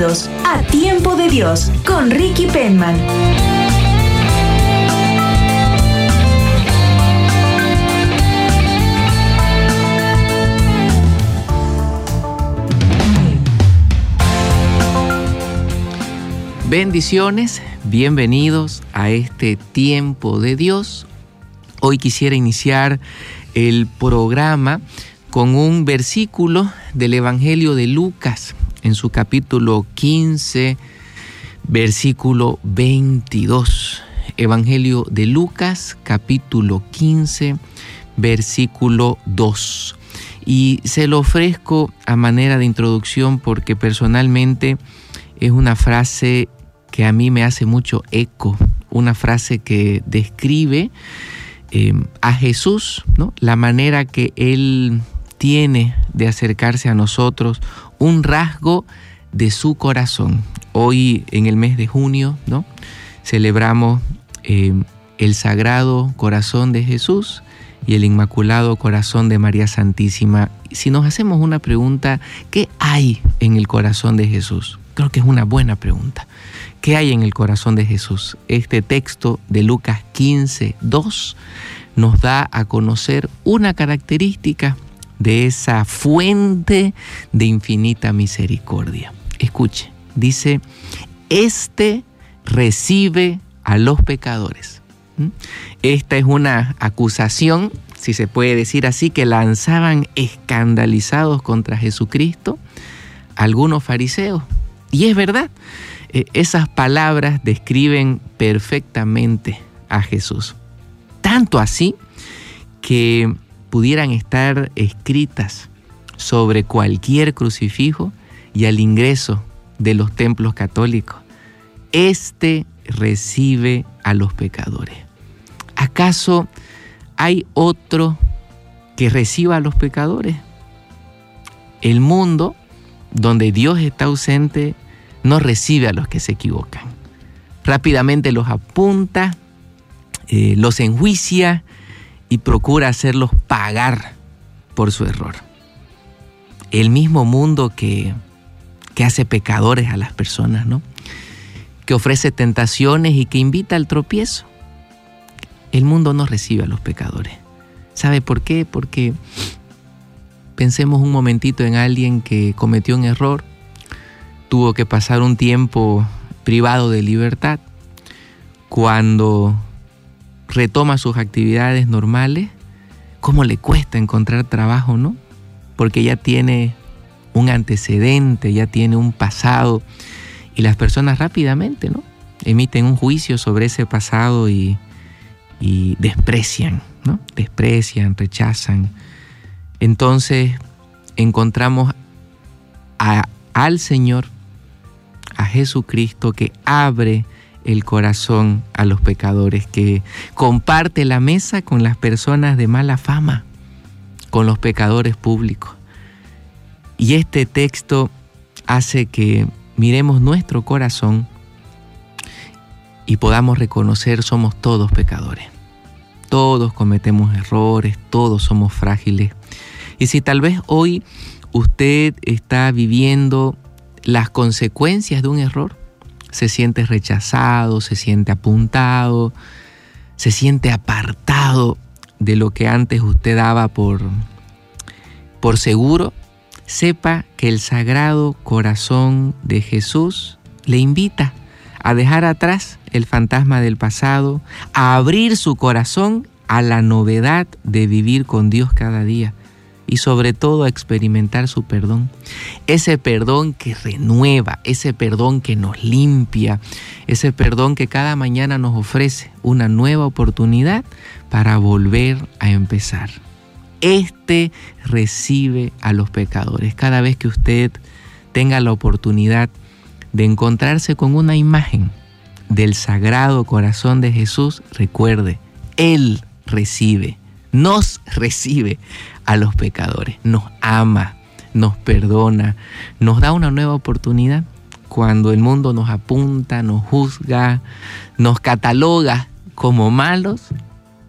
A Tiempo de Dios con Ricky Penman. Bendiciones, bienvenidos a este tiempo de Dios. Hoy quisiera iniciar el programa con un versículo del Evangelio de Lucas en su capítulo 15, versículo 22. Evangelio de Lucas, capítulo 15, versículo 2. Y se lo ofrezco a manera de introducción porque personalmente es una frase que a mí me hace mucho eco, una frase que describe eh, a Jesús, ¿no? la manera que Él tiene de acercarse a nosotros, un rasgo de su corazón. Hoy en el mes de junio ¿no? celebramos eh, el Sagrado Corazón de Jesús y el Inmaculado Corazón de María Santísima. Si nos hacemos una pregunta, ¿qué hay en el corazón de Jesús? Creo que es una buena pregunta. ¿Qué hay en el corazón de Jesús? Este texto de Lucas 15, 2 nos da a conocer una característica de esa fuente de infinita misericordia. Escuche, dice, este recibe a los pecadores. ¿Mm? Esta es una acusación, si se puede decir así, que lanzaban escandalizados contra Jesucristo algunos fariseos. Y es verdad, eh, esas palabras describen perfectamente a Jesús. Tanto así que pudieran estar escritas sobre cualquier crucifijo y al ingreso de los templos católicos. Este recibe a los pecadores. ¿Acaso hay otro que reciba a los pecadores? El mundo donde Dios está ausente, no recibe a los que se equivocan. Rápidamente los apunta, eh, los enjuicia y procura hacerlos pagar por su error. El mismo mundo que, que hace pecadores a las personas, ¿no? Que ofrece tentaciones y que invita al tropiezo. El mundo no recibe a los pecadores. ¿Sabe por qué? Porque Pensemos un momentito en alguien que cometió un error, tuvo que pasar un tiempo privado de libertad. Cuando retoma sus actividades normales, ¿cómo le cuesta encontrar trabajo, no? Porque ya tiene un antecedente, ya tiene un pasado y las personas rápidamente, ¿no? Emiten un juicio sobre ese pasado y, y desprecian, ¿no? Desprecian, rechazan entonces encontramos al Señor, a Jesucristo que abre el corazón a los pecadores, que comparte la mesa con las personas de mala fama, con los pecadores públicos. Y este texto hace que miremos nuestro corazón y podamos reconocer somos todos pecadores. Todos cometemos errores, todos somos frágiles. Y si tal vez hoy usted está viviendo las consecuencias de un error, se siente rechazado, se siente apuntado, se siente apartado de lo que antes usted daba por, por seguro, sepa que el sagrado corazón de Jesús le invita a dejar atrás el fantasma del pasado, a abrir su corazón a la novedad de vivir con Dios cada día y sobre todo a experimentar su perdón. Ese perdón que renueva, ese perdón que nos limpia, ese perdón que cada mañana nos ofrece una nueva oportunidad para volver a empezar. Este recibe a los pecadores. Cada vez que usted tenga la oportunidad de encontrarse con una imagen del sagrado corazón de Jesús, recuerde, Él recibe, nos recibe a los pecadores, nos ama, nos perdona, nos da una nueva oportunidad cuando el mundo nos apunta, nos juzga, nos cataloga como malos,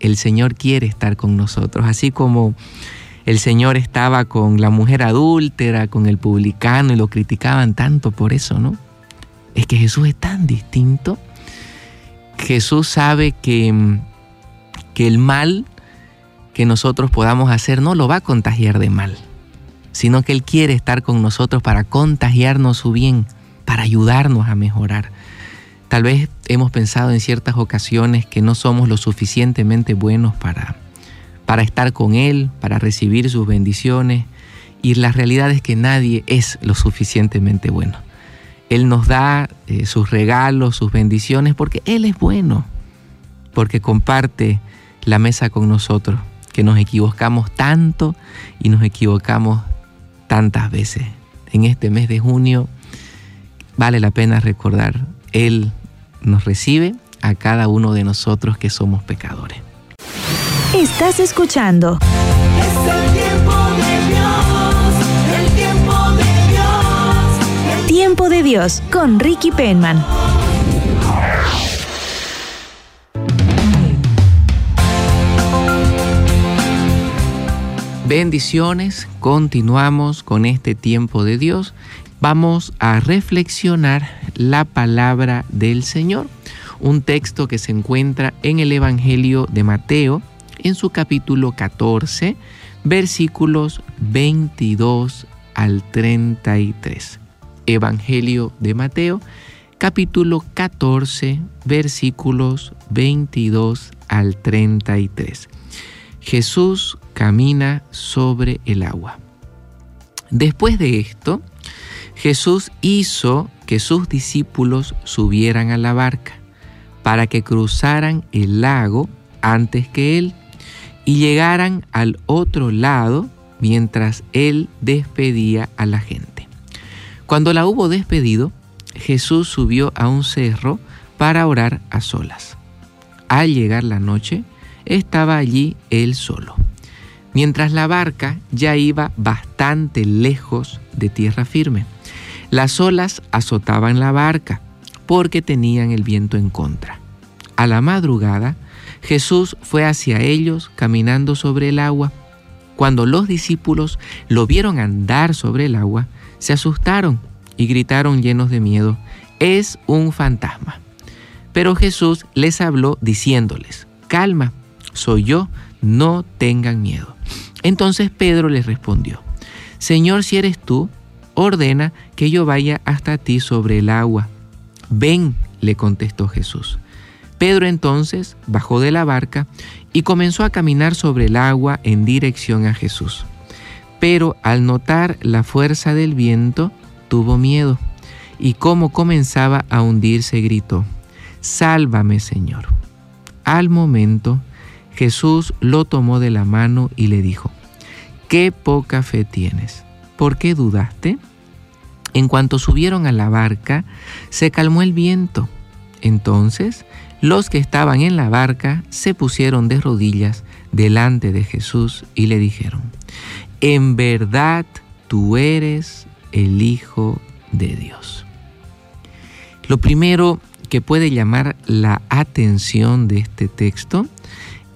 el Señor quiere estar con nosotros, así como el Señor estaba con la mujer adúltera, con el publicano y lo criticaban tanto por eso, ¿no? Es que Jesús es tan distinto. Jesús sabe que, que el mal que nosotros podamos hacer no lo va a contagiar de mal, sino que Él quiere estar con nosotros para contagiarnos su bien, para ayudarnos a mejorar. Tal vez hemos pensado en ciertas ocasiones que no somos lo suficientemente buenos para, para estar con Él, para recibir sus bendiciones, y la realidad es que nadie es lo suficientemente bueno. Él nos da eh, sus regalos, sus bendiciones, porque Él es bueno, porque comparte la mesa con nosotros, que nos equivocamos tanto y nos equivocamos tantas veces. En este mes de junio vale la pena recordar, Él nos recibe a cada uno de nosotros que somos pecadores. Estás escuchando Es el tiempo de Dios, el tiempo de Dios. Tiempo de Dios con Ricky Penman. Bendiciones, continuamos con este tiempo de Dios. Vamos a reflexionar la palabra del Señor, un texto que se encuentra en el Evangelio de Mateo, en su capítulo 14, versículos 22 al 33. Evangelio de Mateo, capítulo 14, versículos 22 al 33. Jesús camina sobre el agua. Después de esto, Jesús hizo que sus discípulos subieran a la barca para que cruzaran el lago antes que él y llegaran al otro lado mientras él despedía a la gente. Cuando la hubo despedido, Jesús subió a un cerro para orar a solas. Al llegar la noche, estaba allí él solo, mientras la barca ya iba bastante lejos de tierra firme. Las olas azotaban la barca porque tenían el viento en contra. A la madrugada, Jesús fue hacia ellos caminando sobre el agua. Cuando los discípulos lo vieron andar sobre el agua, se asustaron y gritaron llenos de miedo, es un fantasma. Pero Jesús les habló diciéndoles, calma, soy yo, no tengan miedo. Entonces Pedro les respondió, Señor, si eres tú, ordena que yo vaya hasta ti sobre el agua. Ven, le contestó Jesús. Pedro entonces bajó de la barca y comenzó a caminar sobre el agua en dirección a Jesús. Pero al notar la fuerza del viento, tuvo miedo y como comenzaba a hundirse gritó, Sálvame Señor. Al momento, Jesús lo tomó de la mano y le dijo, Qué poca fe tienes. ¿Por qué dudaste? En cuanto subieron a la barca, se calmó el viento. Entonces los que estaban en la barca se pusieron de rodillas delante de Jesús y le dijeron, en verdad tú eres el Hijo de Dios. Lo primero que puede llamar la atención de este texto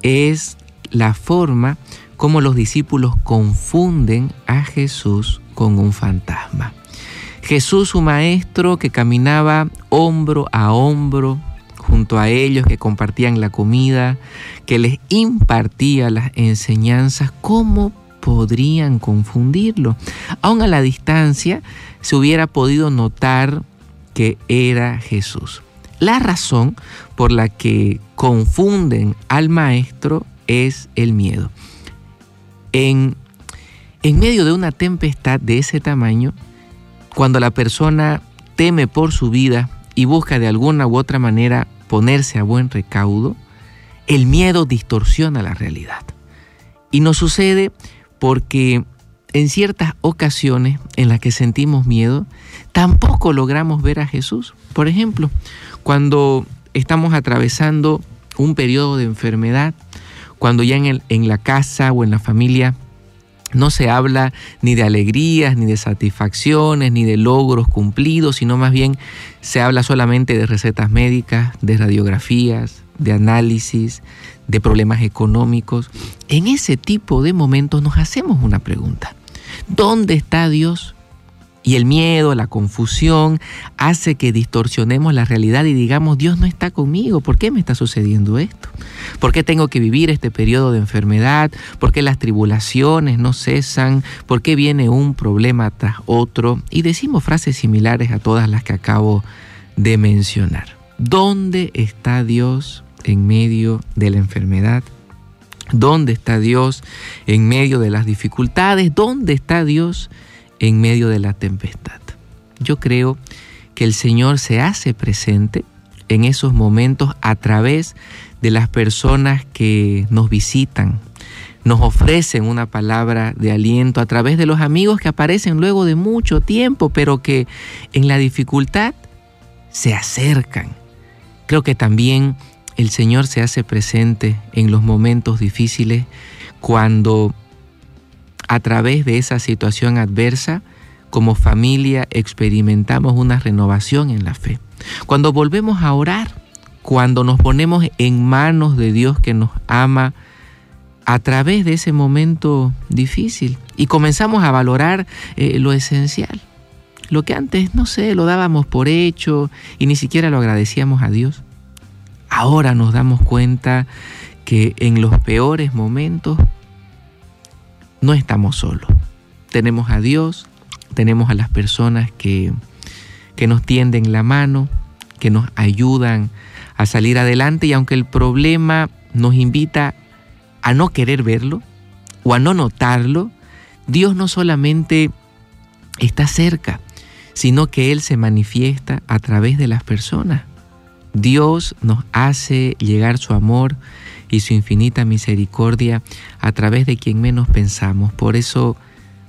es la forma como los discípulos confunden a Jesús con un fantasma. Jesús, su maestro, que caminaba hombro a hombro junto a ellos, que compartían la comida, que les impartía las enseñanzas, ¿cómo podrían confundirlo? Aún a la distancia se hubiera podido notar que era Jesús. La razón por la que confunden al maestro es el miedo. En, en medio de una tempestad de ese tamaño, cuando la persona teme por su vida y busca de alguna u otra manera ponerse a buen recaudo, el miedo distorsiona la realidad. Y nos sucede porque en ciertas ocasiones en las que sentimos miedo, tampoco logramos ver a Jesús. Por ejemplo, cuando estamos atravesando un periodo de enfermedad, cuando ya en, el- en la casa o en la familia no se habla ni de alegrías, ni de satisfacciones, ni de logros cumplidos, sino más bien se habla solamente de recetas médicas, de radiografías, de análisis, de problemas económicos. En ese tipo de momentos nos hacemos una pregunta. ¿Dónde está Dios? Y el miedo, la confusión, hace que distorsionemos la realidad y digamos, Dios no está conmigo, ¿por qué me está sucediendo esto? ¿Por qué tengo que vivir este periodo de enfermedad? ¿Por qué las tribulaciones no cesan? ¿Por qué viene un problema tras otro? Y decimos frases similares a todas las que acabo de mencionar. ¿Dónde está Dios en medio de la enfermedad? ¿Dónde está Dios en medio de las dificultades? ¿Dónde está Dios en medio de la tempestad? Yo creo que el Señor se hace presente en esos momentos a través de las personas que nos visitan, nos ofrecen una palabra de aliento, a través de los amigos que aparecen luego de mucho tiempo, pero que en la dificultad se acercan. Creo que también el Señor se hace presente en los momentos difíciles cuando a través de esa situación adversa, como familia experimentamos una renovación en la fe. Cuando volvemos a orar, cuando nos ponemos en manos de Dios que nos ama a través de ese momento difícil y comenzamos a valorar eh, lo esencial, lo que antes, no sé, lo dábamos por hecho y ni siquiera lo agradecíamos a Dios. Ahora nos damos cuenta que en los peores momentos no estamos solos. Tenemos a Dios, tenemos a las personas que, que nos tienden la mano, que nos ayudan a salir adelante y aunque el problema nos invita a no querer verlo o a no notarlo, Dios no solamente está cerca, sino que Él se manifiesta a través de las personas. Dios nos hace llegar su amor y su infinita misericordia a través de quien menos pensamos. Por eso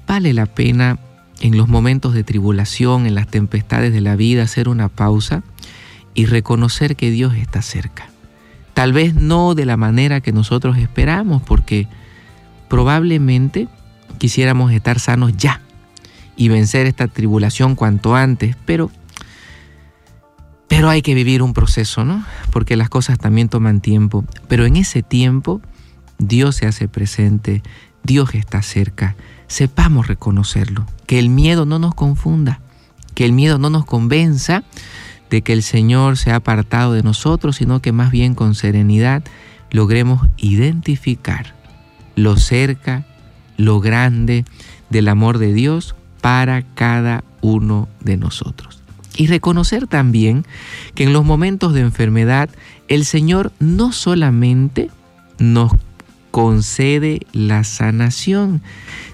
vale la pena en los momentos de tribulación, en las tempestades de la vida, hacer una pausa y reconocer que Dios está cerca. Tal vez no de la manera que nosotros esperamos, porque probablemente quisiéramos estar sanos ya y vencer esta tribulación cuanto antes, pero pero hay que vivir un proceso, ¿no? Porque las cosas también toman tiempo, pero en ese tiempo Dios se hace presente, Dios está cerca. Sepamos reconocerlo, que el miedo no nos confunda, que el miedo no nos convenza de que el Señor se ha apartado de nosotros, sino que más bien con serenidad logremos identificar lo cerca, lo grande del amor de Dios para cada uno de nosotros. Y reconocer también que en los momentos de enfermedad el Señor no solamente nos concede la sanación,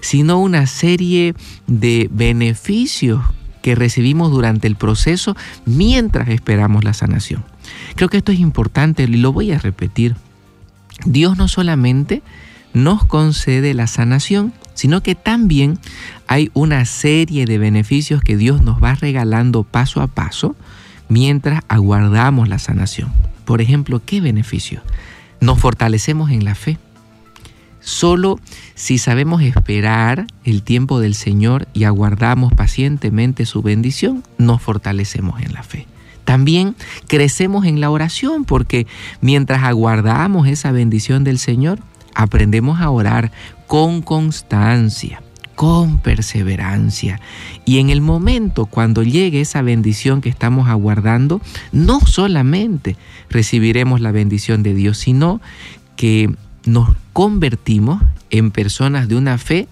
sino una serie de beneficios que recibimos durante el proceso mientras esperamos la sanación. Creo que esto es importante y lo voy a repetir. Dios no solamente nos concede la sanación, sino que también hay una serie de beneficios que Dios nos va regalando paso a paso mientras aguardamos la sanación. Por ejemplo, ¿qué beneficio? Nos fortalecemos en la fe. Solo si sabemos esperar el tiempo del Señor y aguardamos pacientemente su bendición, nos fortalecemos en la fe. También crecemos en la oración porque mientras aguardamos esa bendición del Señor, aprendemos a orar con constancia, con perseverancia. Y en el momento cuando llegue esa bendición que estamos aguardando, no solamente recibiremos la bendición de Dios, sino que nos convertimos en personas de una fe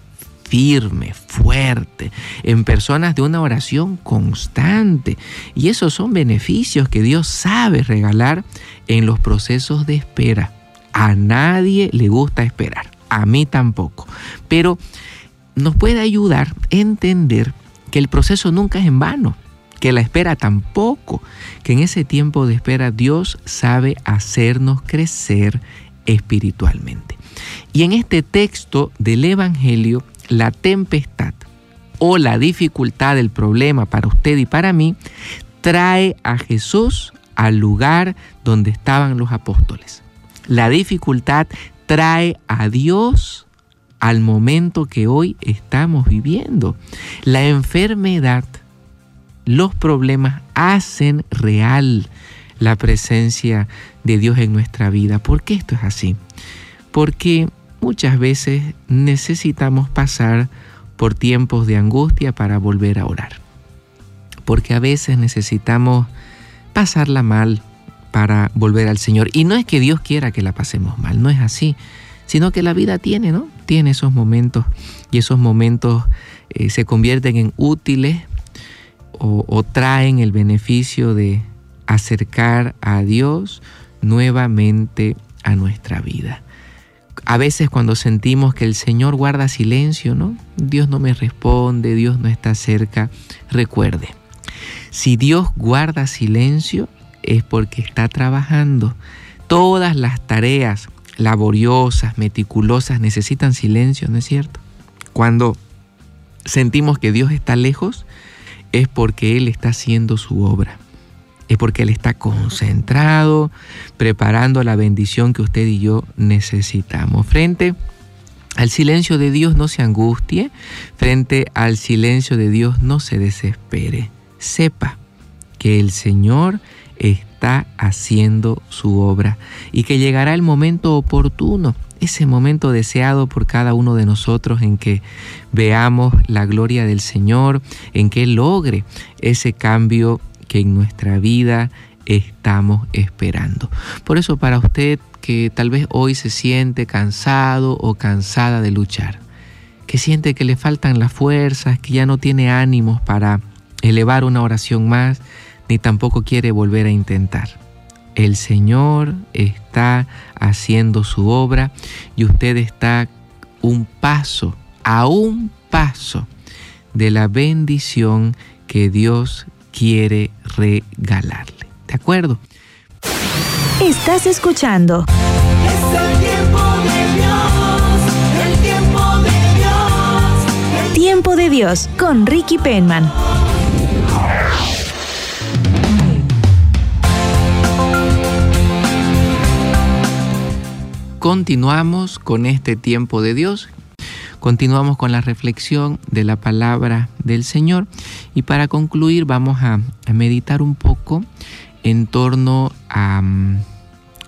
firme, fuerte, en personas de una oración constante. Y esos son beneficios que Dios sabe regalar en los procesos de espera. A nadie le gusta esperar, a mí tampoco. Pero nos puede ayudar a entender que el proceso nunca es en vano, que la espera tampoco, que en ese tiempo de espera Dios sabe hacernos crecer espiritualmente. Y en este texto del Evangelio la tempestad o la dificultad del problema para usted y para mí, trae a Jesús al lugar donde estaban los apóstoles. La dificultad trae a Dios al momento que hoy estamos viviendo. La enfermedad, los problemas hacen real la presencia de Dios en nuestra vida. ¿Por qué esto es así? Porque muchas veces necesitamos pasar por tiempos de angustia para volver a orar. Porque a veces necesitamos pasarla mal para volver al Señor. Y no es que Dios quiera que la pasemos mal, no es así, sino que la vida tiene, ¿no? Tiene esos momentos y esos momentos eh, se convierten en útiles o, o traen el beneficio de acercar a Dios nuevamente a nuestra vida. A veces cuando sentimos que el Señor guarda silencio, ¿no? Dios no me responde, Dios no está cerca. Recuerde, si Dios guarda silencio es porque está trabajando. Todas las tareas laboriosas, meticulosas, necesitan silencio, ¿no es cierto? Cuando sentimos que Dios está lejos, es porque Él está haciendo su obra es porque Él está concentrado, preparando la bendición que usted y yo necesitamos. Frente al silencio de Dios no se angustie, frente al silencio de Dios no se desespere. Sepa que el Señor está haciendo su obra y que llegará el momento oportuno, ese momento deseado por cada uno de nosotros en que veamos la gloria del Señor, en que logre ese cambio que en nuestra vida estamos esperando. Por eso para usted que tal vez hoy se siente cansado o cansada de luchar, que siente que le faltan las fuerzas, que ya no tiene ánimos para elevar una oración más, ni tampoco quiere volver a intentar. El Señor está haciendo su obra y usted está un paso, a un paso de la bendición que Dios quiere regalarle. ¿De acuerdo? Estás escuchando. Es el tiempo de Dios, el tiempo de Dios. el Tiempo de Dios con Ricky Penman. Continuamos con este tiempo de Dios. Continuamos con la reflexión de la palabra del Señor y para concluir vamos a, meditar un poco en torno a,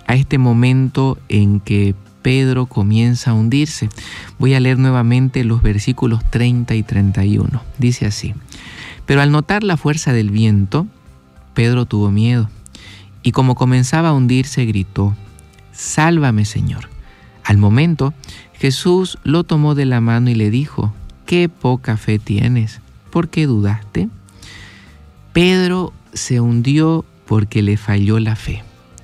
a este momento en que Pedro comienza a hundirse. Voy a leer nuevamente los versículos 30 y 31. Dice así, pero al notar la fuerza del viento, Pedro tuvo miedo y como comenzaba a hundirse gritó, Sálvame Señor. Al momento, Jesús lo tomó de la mano y le dijo, qué poca fe tienes, ¿por qué dudaste? Pedro se hundió porque le falló la fe.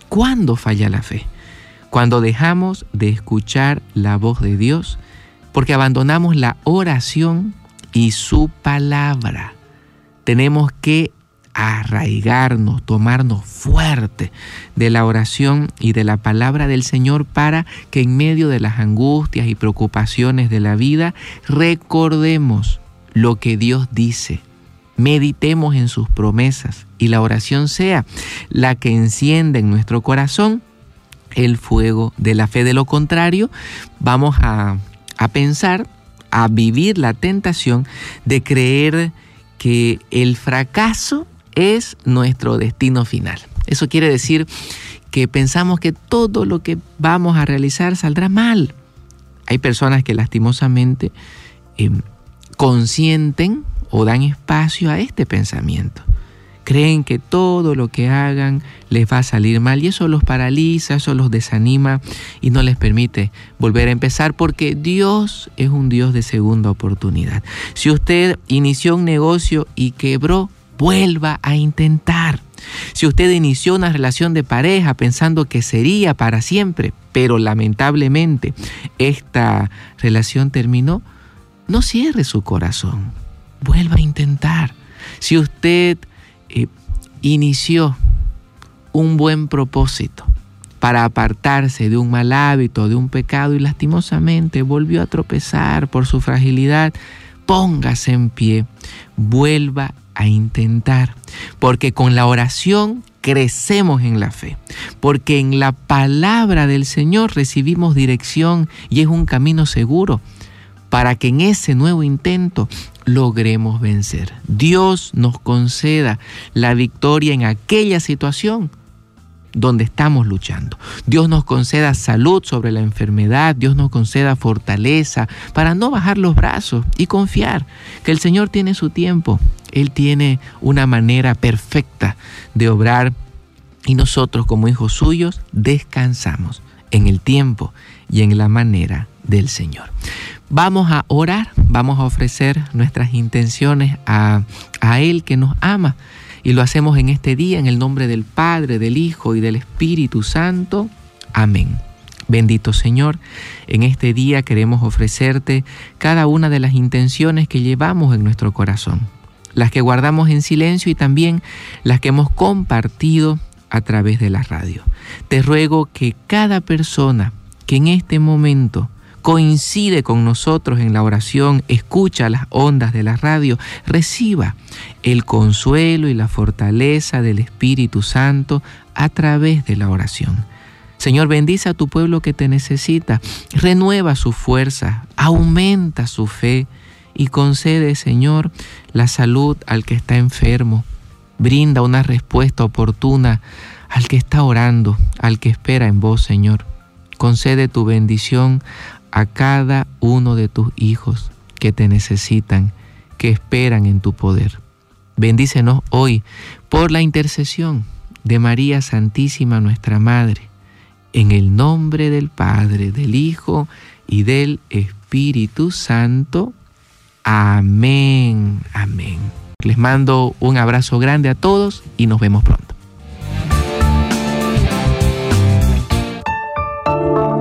¿Cuándo falla la fe? Cuando dejamos de escuchar la voz de Dios, porque abandonamos la oración y su palabra. Tenemos que arraigarnos, tomarnos fuerte de la oración y de la palabra del Señor para que en medio de las angustias y preocupaciones de la vida recordemos lo que Dios dice. Meditemos en sus promesas y la oración sea la que encienda en nuestro corazón el fuego de la fe. De lo contrario, vamos a, a pensar, a vivir la tentación de creer que el fracaso es nuestro destino final. Eso quiere decir que pensamos que todo lo que vamos a realizar saldrá mal. Hay personas que lastimosamente eh, consienten o dan espacio a este pensamiento. Creen que todo lo que hagan les va a salir mal y eso los paraliza, eso los desanima y no les permite volver a empezar porque Dios es un Dios de segunda oportunidad. Si usted inició un negocio y quebró, vuelva a intentar. Si usted inició una relación de pareja pensando que sería para siempre, pero lamentablemente esta relación terminó, no cierre su corazón, vuelva a intentar. Si usted eh, inició un buen propósito para apartarse de un mal hábito, de un pecado y lastimosamente volvió a tropezar por su fragilidad, póngase en pie, vuelva a intentar, porque con la oración crecemos en la fe, porque en la palabra del Señor recibimos dirección y es un camino seguro para que en ese nuevo intento logremos vencer. Dios nos conceda la victoria en aquella situación donde estamos luchando. Dios nos conceda salud sobre la enfermedad, Dios nos conceda fortaleza para no bajar los brazos y confiar que el Señor tiene su tiempo, Él tiene una manera perfecta de obrar y nosotros como hijos suyos descansamos en el tiempo y en la manera del Señor. Vamos a orar, vamos a ofrecer nuestras intenciones a, a Él que nos ama y lo hacemos en este día en el nombre del Padre, del Hijo y del Espíritu Santo. Amén. Bendito Señor, en este día queremos ofrecerte cada una de las intenciones que llevamos en nuestro corazón, las que guardamos en silencio y también las que hemos compartido a través de la radio. Te ruego que cada persona que en este momento coincide con nosotros en la oración, escucha las ondas de la radio, reciba el consuelo y la fortaleza del Espíritu Santo a través de la oración. Señor, bendice a tu pueblo que te necesita, renueva su fuerza, aumenta su fe y concede, Señor, la salud al que está enfermo. Brinda una respuesta oportuna al que está orando, al que espera en vos, Señor. Concede tu bendición a cada uno de tus hijos que te necesitan, que esperan en tu poder. Bendícenos hoy por la intercesión de María Santísima, nuestra Madre, en el nombre del Padre, del Hijo y del Espíritu Santo. Amén, amén. Les mando un abrazo grande a todos y nos vemos pronto.